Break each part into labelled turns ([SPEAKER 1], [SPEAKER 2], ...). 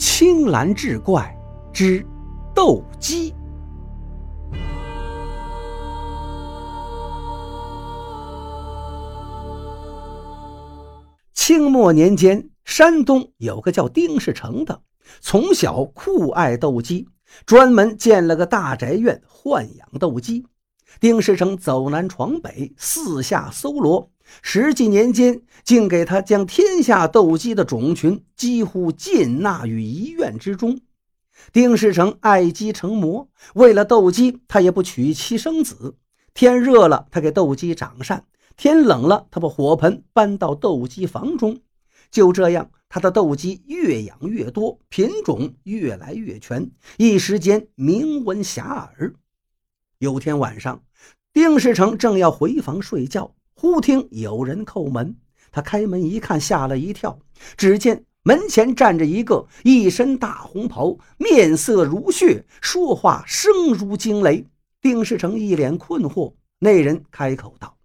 [SPEAKER 1] 青蓝志怪之斗鸡。清末年间，山东有个叫丁世成的，从小酷爱斗鸡，专门建了个大宅院豢养斗鸡。丁世成走南闯北，四下搜罗。十几年间，竟给他将天下斗鸡的种群几乎尽纳于一院之中。丁世成爱鸡成魔，为了斗鸡，他也不娶妻生子。天热了，他给斗鸡长扇；天冷了，他把火盆搬到斗鸡房中。就这样，他的斗鸡越养越多，品种越来越全，一时间名闻遐迩。有天晚上，丁世成正要回房睡觉。忽听有人叩门，他开门一看，吓了一跳。只见门前站着一个一身大红袍、面色如血、说话声如惊雷。丁世成一脸困惑。那人开口道：“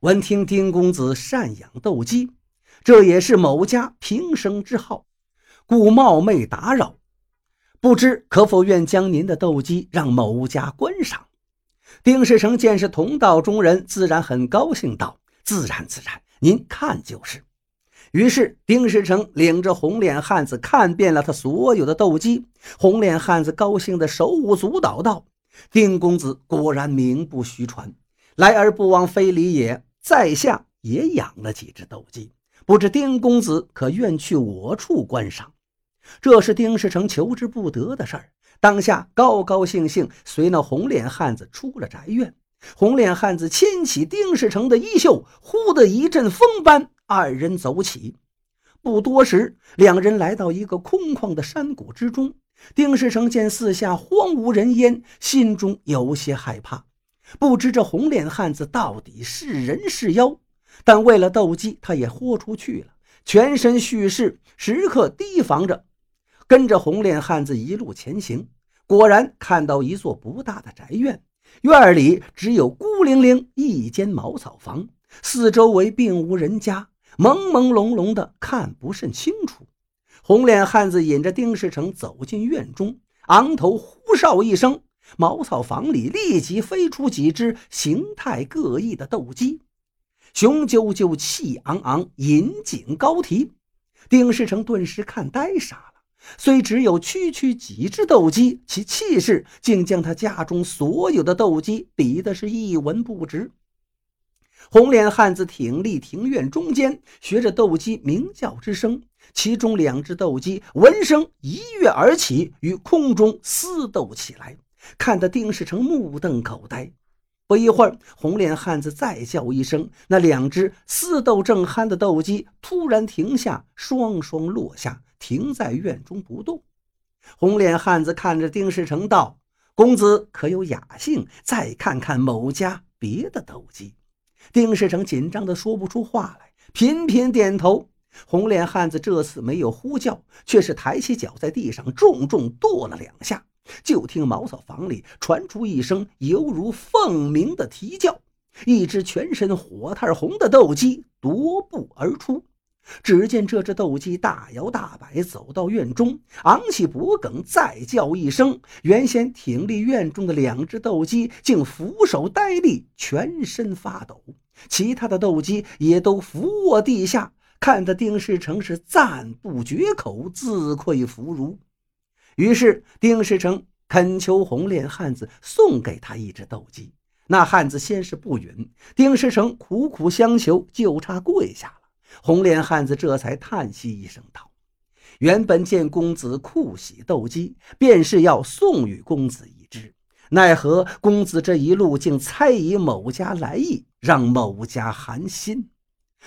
[SPEAKER 1] 闻听丁公子善养斗鸡，这也是某家平生之好，故冒昧打扰，不知可否愿将您的斗鸡让某家观赏？”丁世成见是同道中人，自然很高兴，道：“自然自然，您看就是。”于是丁世成领着红脸汉子看遍了他所有的斗鸡。红脸汉子高兴的手舞足蹈，道：“丁公子果然名不虚传，来而不往非礼也。在下也养了几只斗鸡，不知丁公子可愿去我处观赏？”这是丁世成求之不得的事儿。当下高高兴兴随那红脸汉子出了宅院，红脸汉子牵起丁世成的衣袖，忽的一阵风般，二人走起。不多时，两人来到一个空旷的山谷之中。丁世成见四下荒无人烟，心中有些害怕，不知这红脸汉子到底是人是妖。但为了斗鸡，他也豁出去了，全身蓄势，时刻提防着。跟着红脸汉子一路前行，果然看到一座不大的宅院，院里只有孤零零一间茅草房，四周围并无人家，朦朦胧胧的看不甚清楚。红脸汉子引着丁世成走进院中，昂头呼哨一声，茅草房里立即飞出几只形态各异的斗鸡，雄赳赳，气昂昂，引颈高提。丁世成顿时看呆傻了。虽只有区区几只斗鸡，其气势竟将他家中所有的斗鸡比的是一文不值。红脸汉子挺立庭院中间，学着斗鸡鸣叫之声，其中两只斗鸡闻声一跃而起，与空中厮斗起来，看得丁世成目瞪口呆。不一会儿，红脸汉子再叫一声，那两只厮斗正酣的斗鸡突然停下，双双落下。停在院中不动，红脸汉子看着丁世成道：“公子可有雅兴？再看看某家别的斗鸡。”丁世成紧张的说不出话来，频频点头。红脸汉子这次没有呼叫，却是抬起脚在地上重重跺了两下。就听茅草房里传出一声犹如凤鸣的啼叫，一只全身火炭红的斗鸡踱步而出。只见这只斗鸡大摇大摆走到院中，昂起脖颈，再叫一声。原先挺立院中的两只斗鸡竟俯首呆立，全身发抖。其他的斗鸡也都伏卧地下，看得丁世成是赞不绝口，自愧弗如。于是丁世成恳求红脸汉子送给他一只斗鸡。那汉子先是不允，丁世成苦苦相求，就差跪下了。红脸汉子这才叹息一声道：“原本见公子酷喜斗鸡，便是要送与公子一只，奈何公子这一路竟猜疑某家来意，让某家寒心。”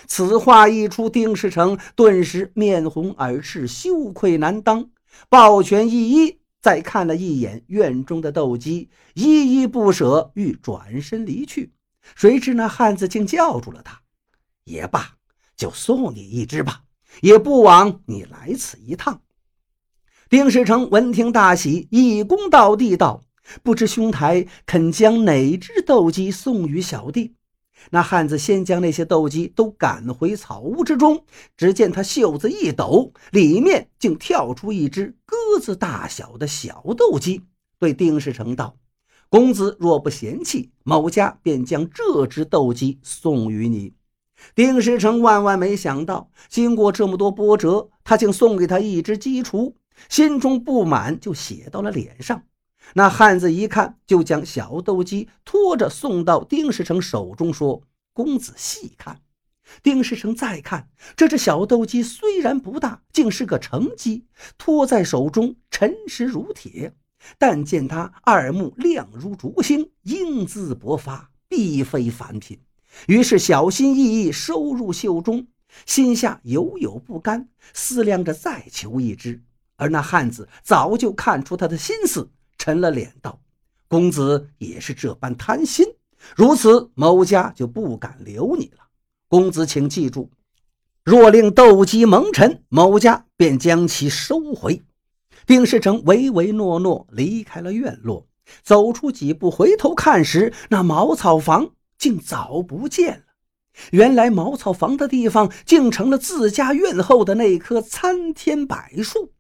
[SPEAKER 1] 此话一出，丁世成顿时面红耳赤，羞愧难当，抱拳一一，再看了一眼院中的斗鸡，依依不舍，欲转身离去。谁知那汉子竟叫住了他：“也罢。”就送你一只吧，也不枉你来此一趟。丁世成闻听大喜，一躬到地道：“不知兄台肯将哪只斗鸡送与小弟？”那汉子先将那些斗鸡都赶回草屋之中，只见他袖子一抖，里面竟跳出一只鸽子大小的小斗鸡，对丁世成道：“公子若不嫌弃，某家便将这只斗鸡送与你。”丁世成万万没想到，经过这么多波折，他竟送给他一只鸡雏，心中不满就写到了脸上。那汉子一看，就将小斗鸡拖着送到丁世成手中，说：“公子细看。”丁世成再看这只小斗鸡，虽然不大，竟是个成鸡，托在手中沉实如铁。但见他二目亮如烛星，英姿勃发，必非凡品。于是小心翼翼收入袖中，心下犹有不甘，思量着再求一只。而那汉子早就看出他的心思。沉了脸道：“公子也是这般贪心，如此某家就不敢留你了。公子请记住，若令斗鸡蒙尘，某家便将其收回。”丁世成唯唯诺诺离开了院落，走出几步，回头看时，那茅草房竟早不见了。原来茅草房的地方，竟成了自家院后的那棵参天柏树。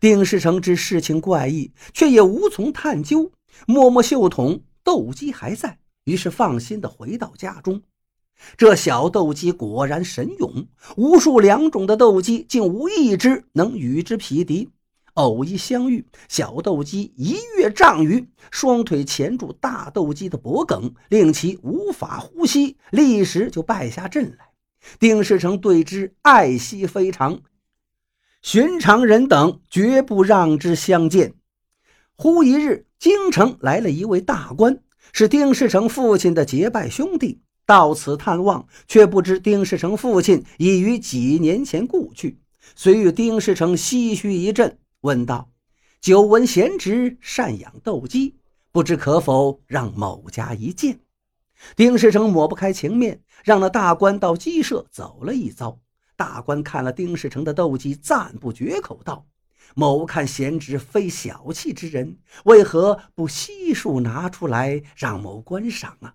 [SPEAKER 1] 丁世成知事情怪异，却也无从探究。摸摸袖筒，斗鸡还在，于是放心地回到家中。这小斗鸡果然神勇，无数两种的斗鸡，竟无一只能与之匹敌。偶一相遇，小斗鸡一跃丈余，双腿钳住大斗鸡的脖颈，令其无法呼吸，立时就败下阵来。丁世成对之爱惜非常。寻常人等绝不让之相见。忽一日，京城来了一位大官，是丁世成父亲的结拜兄弟，到此探望，却不知丁世成父亲已于几年前故去。遂与丁世成唏嘘一阵，问道：“久闻贤侄善养斗鸡，不知可否让某家一见？”丁世成抹不开情面，让那大官到鸡舍走了一遭。大官看了丁世成的斗鸡，赞不绝口，道：“某看贤侄非小气之人，为何不悉数拿出来让某观赏啊？”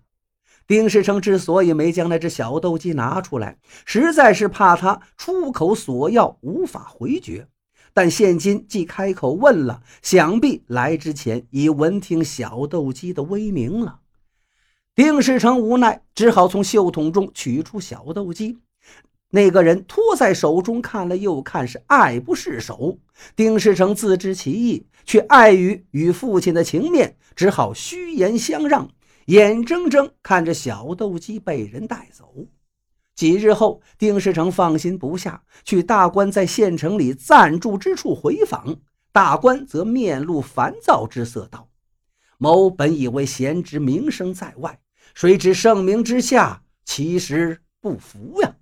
[SPEAKER 1] 丁世成之所以没将那只小斗鸡拿出来，实在是怕他出口索要无法回绝。但现今既开口问了，想必来之前已闻听小斗鸡的威名了。丁世成无奈，只好从袖筒中取出小斗鸡。那个人托在手中看了又看，是爱不释手。丁世成自知其意，却碍于与父亲的情面，只好虚言相让，眼睁睁看着小斗鸡被人带走。几日后，丁世成放心不下，去大官在县城里暂住之处回访。大官则面露烦躁之色，道：“某本以为贤侄名声在外，谁知盛名之下，其实不服呀。”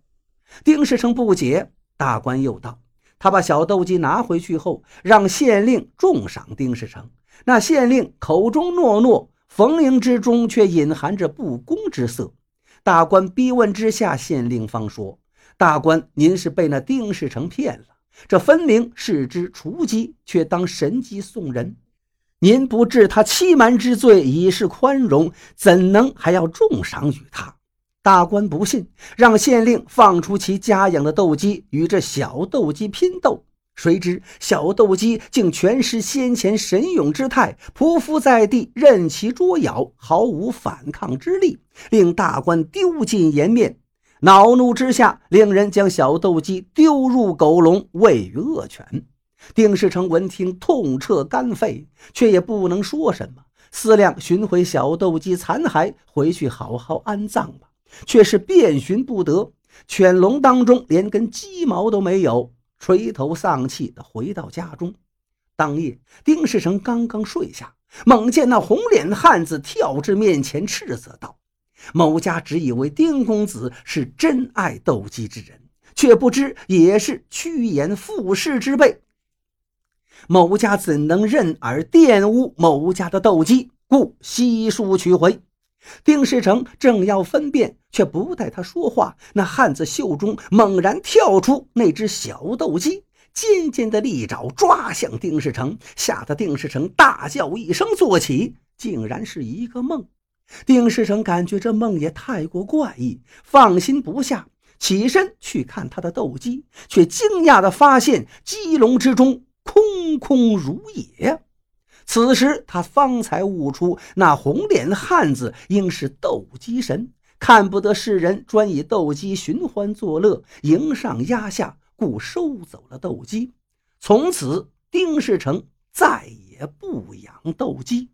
[SPEAKER 1] 丁世成不解，大官又道：“他把小斗鸡拿回去后，让县令重赏丁世成。那县令口中诺诺，逢迎之中却隐含着不公之色。大官逼问之下，县令方说：‘大官，您是被那丁世成骗了。这分明是只雏鸡，却当神鸡送人。您不治他欺瞒之罪，以示宽容，怎能还要重赏于他？’”大官不信，让县令放出其家养的斗鸡与这小斗鸡拼斗。谁知小斗鸡竟全失先前神勇之态，匍匐在地，任其捉咬，毫无反抗之力，令大官丢尽颜面。恼怒之下，令人将小斗鸡丢入狗笼，喂于恶犬。丁世成闻听，痛彻肝肺，却也不能说什么，思量寻回小斗鸡残骸，回去好好安葬吧。却是遍寻不得，犬笼当中连根鸡毛都没有，垂头丧气地回到家中。当夜，丁世成刚刚睡下，猛见那红脸汉子跳至面前，斥责道：“某家只以为丁公子是真爱斗鸡之人，却不知也是趋炎附势之辈。某家怎能任尔玷污某家的斗鸡？故悉数取回。”丁世成正要分辨，却不待他说话，那汉子袖中猛然跳出那只小斗鸡，尖尖的利爪抓向丁世成，吓得丁世成大叫一声，坐起，竟然是一个梦。丁世成感觉这梦也太过怪异，放心不下，起身去看他的斗鸡，却惊讶地发现鸡笼之中空空如也。此时他方才悟出，那红脸汉子应是斗鸡神，看不得世人专以斗鸡寻欢作乐，迎上压下，故收走了斗鸡。从此，丁世成再也不养斗鸡。